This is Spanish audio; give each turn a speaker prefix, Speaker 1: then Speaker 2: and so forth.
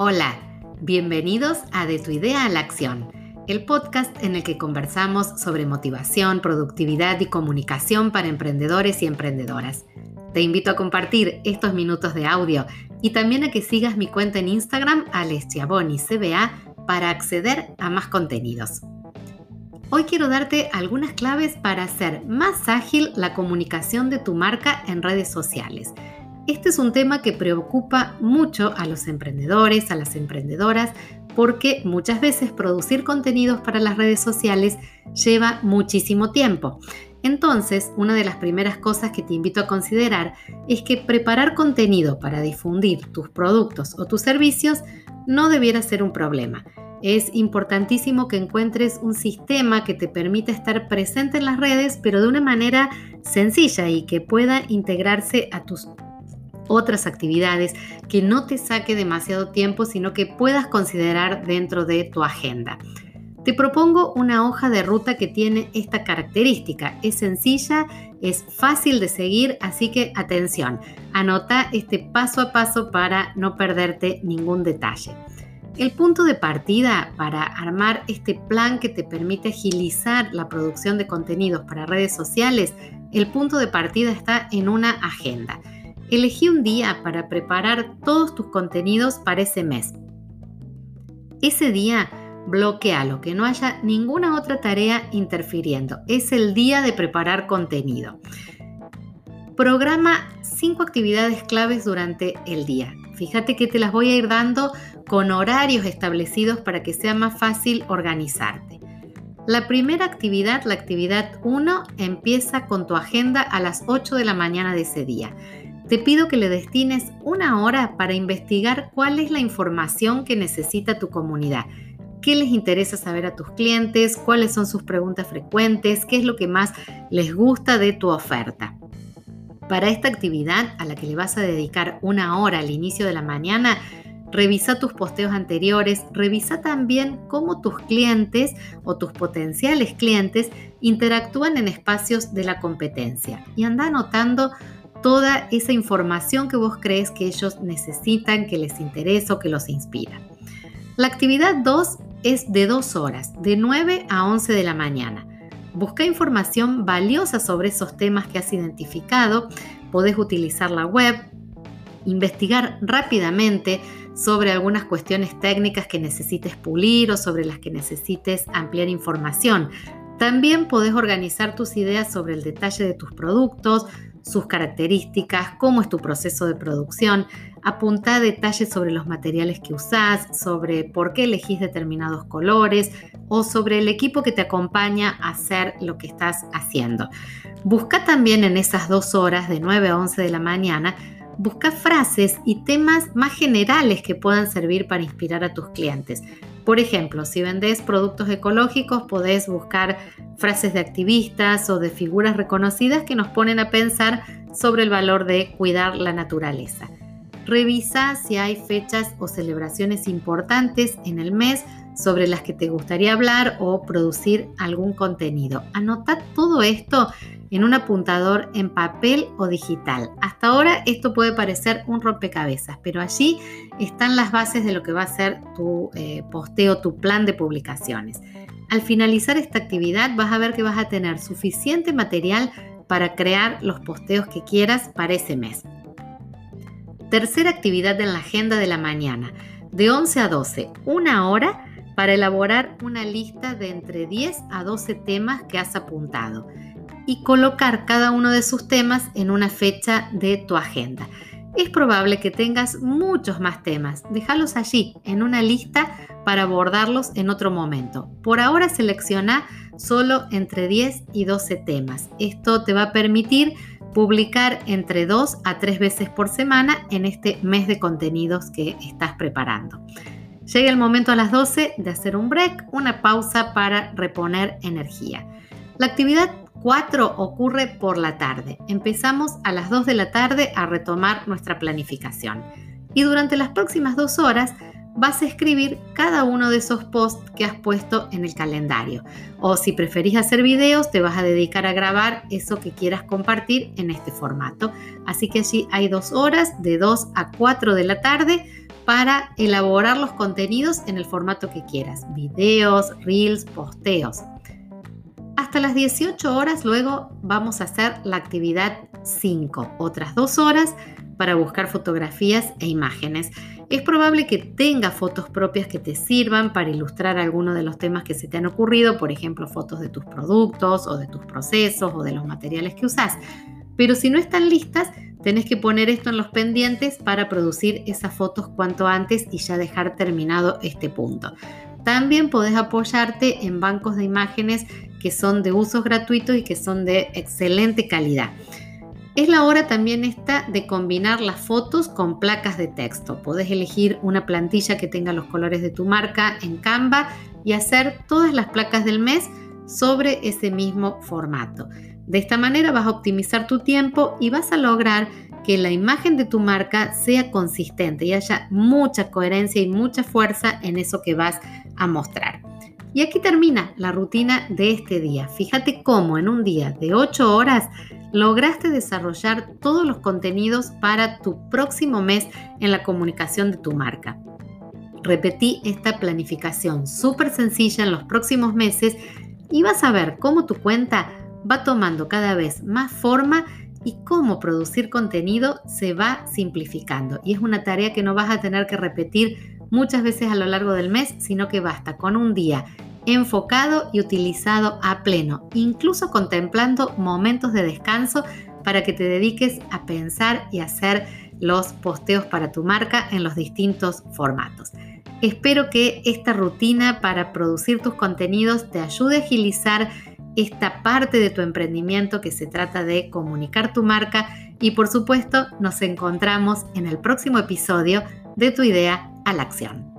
Speaker 1: Hola, bienvenidos a De tu idea a la acción, el podcast en el que conversamos sobre motivación, productividad y comunicación para emprendedores y emprendedoras. Te invito a compartir estos minutos de audio y también a que sigas mi cuenta en Instagram CBA para acceder a más contenidos. Hoy quiero darte algunas claves para hacer más ágil la comunicación de tu marca en redes sociales este es un tema que preocupa mucho a los emprendedores, a las emprendedoras, porque muchas veces producir contenidos para las redes sociales lleva muchísimo tiempo. Entonces, una de las primeras cosas que te invito a considerar es que preparar contenido para difundir tus productos o tus servicios no debiera ser un problema. Es importantísimo que encuentres un sistema que te permita estar presente en las redes, pero de una manera sencilla y que pueda integrarse a tus otras actividades que no te saque demasiado tiempo, sino que puedas considerar dentro de tu agenda. Te propongo una hoja de ruta que tiene esta característica. Es sencilla, es fácil de seguir, así que atención, anota este paso a paso para no perderte ningún detalle. El punto de partida para armar este plan que te permite agilizar la producción de contenidos para redes sociales, el punto de partida está en una agenda. Elegí un día para preparar todos tus contenidos para ese mes. Ese día bloquealo, que no haya ninguna otra tarea interfiriendo. Es el día de preparar contenido. Programa cinco actividades claves durante el día. Fíjate que te las voy a ir dando con horarios establecidos para que sea más fácil organizarte. La primera actividad, la actividad 1, empieza con tu agenda a las 8 de la mañana de ese día te pido que le destines una hora para investigar cuál es la información que necesita tu comunidad. ¿Qué les interesa saber a tus clientes? ¿Cuáles son sus preguntas frecuentes? ¿Qué es lo que más les gusta de tu oferta? Para esta actividad a la que le vas a dedicar una hora al inicio de la mañana, revisa tus posteos anteriores, revisa también cómo tus clientes o tus potenciales clientes interactúan en espacios de la competencia y anda anotando toda esa información que vos crees que ellos necesitan, que les interesa o que los inspira. La actividad 2 es de dos horas, de 9 a 11 de la mañana. Busca información valiosa sobre esos temas que has identificado. Podés utilizar la web, investigar rápidamente sobre algunas cuestiones técnicas que necesites pulir o sobre las que necesites ampliar información. También podés organizar tus ideas sobre el detalle de tus productos, sus características, cómo es tu proceso de producción, apunta detalles sobre los materiales que usás, sobre por qué elegís determinados colores o sobre el equipo que te acompaña a hacer lo que estás haciendo. Busca también en esas dos horas de 9 a 11 de la mañana busca frases y temas más generales que puedan servir para inspirar a tus clientes. Por ejemplo, si vendes productos ecológicos, podés buscar frases de activistas o de figuras reconocidas que nos ponen a pensar sobre el valor de cuidar la naturaleza. Revisa si hay fechas o celebraciones importantes en el mes sobre las que te gustaría hablar o producir algún contenido. Anota todo esto en un apuntador en papel o digital. Hasta ahora esto puede parecer un rompecabezas, pero allí están las bases de lo que va a ser tu eh, posteo, tu plan de publicaciones. Al finalizar esta actividad vas a ver que vas a tener suficiente material para crear los posteos que quieras para ese mes. Tercera actividad en la agenda de la mañana, de 11 a 12, una hora para elaborar una lista de entre 10 a 12 temas que has apuntado y colocar cada uno de sus temas en una fecha de tu agenda. Es probable que tengas muchos más temas. Déjalos allí en una lista para abordarlos en otro momento. Por ahora selecciona solo entre 10 y 12 temas. Esto te va a permitir publicar entre 2 a 3 veces por semana en este mes de contenidos que estás preparando. Llega el momento a las 12 de hacer un break, una pausa para reponer energía. La actividad 4 ocurre por la tarde. Empezamos a las 2 de la tarde a retomar nuestra planificación. Y durante las próximas dos horas vas a escribir cada uno de esos posts que has puesto en el calendario. O si preferís hacer videos, te vas a dedicar a grabar eso que quieras compartir en este formato. Así que allí hay dos horas, de 2 a 4 de la tarde, para elaborar los contenidos en el formato que quieras. Videos, reels, posteos. Hasta las 18 horas luego vamos a hacer la actividad 5, otras dos horas para buscar fotografías e imágenes. Es probable que tenga fotos propias que te sirvan para ilustrar algunos de los temas que se te han ocurrido, por ejemplo, fotos de tus productos o de tus procesos o de los materiales que usas. Pero si no están listas, tenés que poner esto en los pendientes para producir esas fotos cuanto antes y ya dejar terminado este punto. También podés apoyarte en bancos de imágenes que son de usos gratuitos y que son de excelente calidad. Es la hora también esta de combinar las fotos con placas de texto. Podés elegir una plantilla que tenga los colores de tu marca en Canva y hacer todas las placas del mes sobre ese mismo formato. De esta manera vas a optimizar tu tiempo y vas a lograr que la imagen de tu marca sea consistente y haya mucha coherencia y mucha fuerza en eso que vas a mostrar. Y aquí termina la rutina de este día. Fíjate cómo en un día de 8 horas lograste desarrollar todos los contenidos para tu próximo mes en la comunicación de tu marca. Repetí esta planificación súper sencilla en los próximos meses y vas a ver cómo tu cuenta va tomando cada vez más forma y cómo producir contenido se va simplificando. Y es una tarea que no vas a tener que repetir muchas veces a lo largo del mes, sino que basta con un día enfocado y utilizado a pleno, incluso contemplando momentos de descanso para que te dediques a pensar y hacer los posteos para tu marca en los distintos formatos. Espero que esta rutina para producir tus contenidos te ayude a agilizar esta parte de tu emprendimiento que se trata de comunicar tu marca y por supuesto nos encontramos en el próximo episodio de Tu idea a la acción.